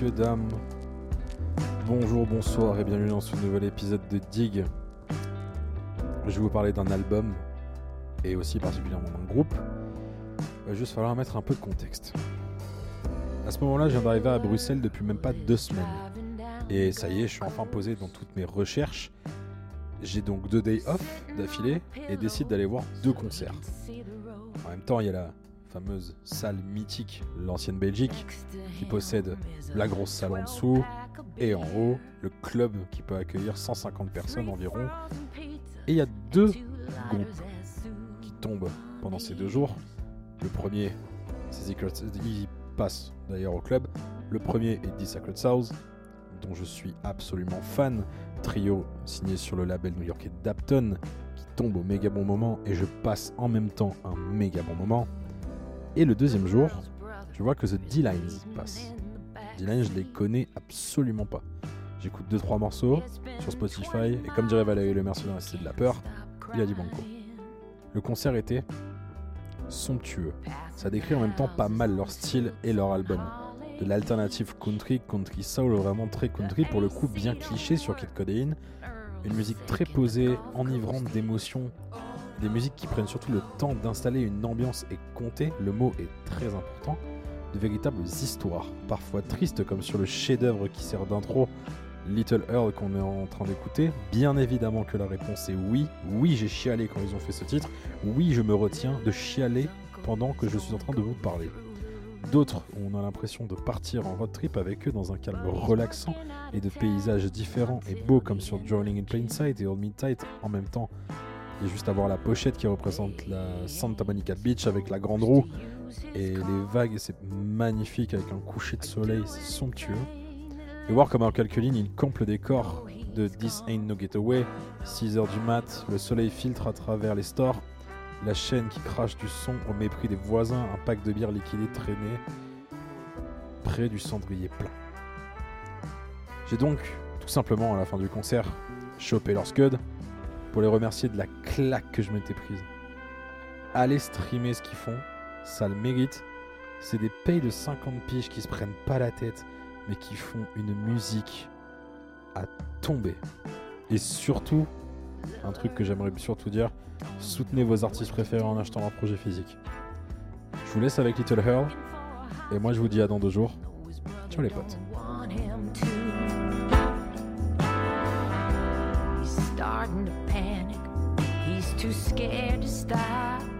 messieurs, dames. Bonjour, bonsoir et bienvenue dans ce nouvel épisode de Dig. Je vais vous parler d'un album et aussi particulièrement d'un groupe. Il va juste falloir mettre un peu de contexte. À ce moment-là, je viens d'arriver à Bruxelles depuis même pas deux semaines. Et ça y est, je suis enfin posé dans toutes mes recherches. J'ai donc deux days off d'affilée et décide d'aller voir deux concerts. En même temps, il y a la fameuse salle mythique, l'ancienne Belgique, qui possède la grosse salle en dessous et en haut, le club qui peut accueillir 150 personnes environ. Et il y a deux groupes qui tombent pendant ces deux jours. Le premier, c'est il passe d'ailleurs au club. Le premier est The Sacred South, dont je suis absolument fan. Trio signé sur le label new-yorkais Dapton, qui tombe au méga bon moment et je passe en même temps un méga bon moment. Et le deuxième jour, je vois que The D-Lines passe. D-Lines, je les connais absolument pas. J'écoute 2-3 morceaux sur Spotify et comme dirait Valérie Le Mercier dans la de la peur, il a dit banco. Le concert était somptueux. Ça décrit en même temps pas mal leur style et leur album. De l'alternative country, country soul, vraiment très country, pour le coup bien cliché sur Kid Codeine. Une musique très posée, enivrante d'émotions. Des musiques qui prennent surtout le temps d'installer une ambiance et compter, le mot est très important. De véritables histoires, parfois tristes comme sur le chef-d'œuvre qui sert d'intro Little Earl qu'on est en train d'écouter Bien évidemment que la réponse est oui. Oui, j'ai chialé quand ils ont fait ce titre. Oui, je me retiens de chialer pendant que je suis en train de vous parler. D'autres, on a l'impression de partir en road trip avec eux dans un calme relaxant et de paysages différents et beaux comme sur Drowning in Plain Sight et Old Midnight en même temps. Il y juste à la pochette qui représente la Santa Monica Beach avec la grande roue. Et les vagues, c'est magnifique avec un coucher de soleil, c'est somptueux. Et voir comme en quelques lignes il campe le décor de This Ain't No Getaway, 6h du mat, le soleil filtre à travers les stores, la chaîne qui crache du son au mépris des voisins, un pack de bière liquidé traîné près du cendrier plein. J'ai donc, tout simplement à la fin du concert, chopé leur scud pour les remercier de la claque que je m'étais prise. Allez streamer ce qu'ils font, ça le mérite. C'est des payes de 50 piges qui se prennent pas la tête, mais qui font une musique à tomber. Et surtout, un truc que j'aimerais surtout dire, soutenez vos artistes préférés en achetant leur projet physique. Je vous laisse avec Little Hurl, et moi je vous dis à dans deux jours. Ciao les potes. He's too scared to stop.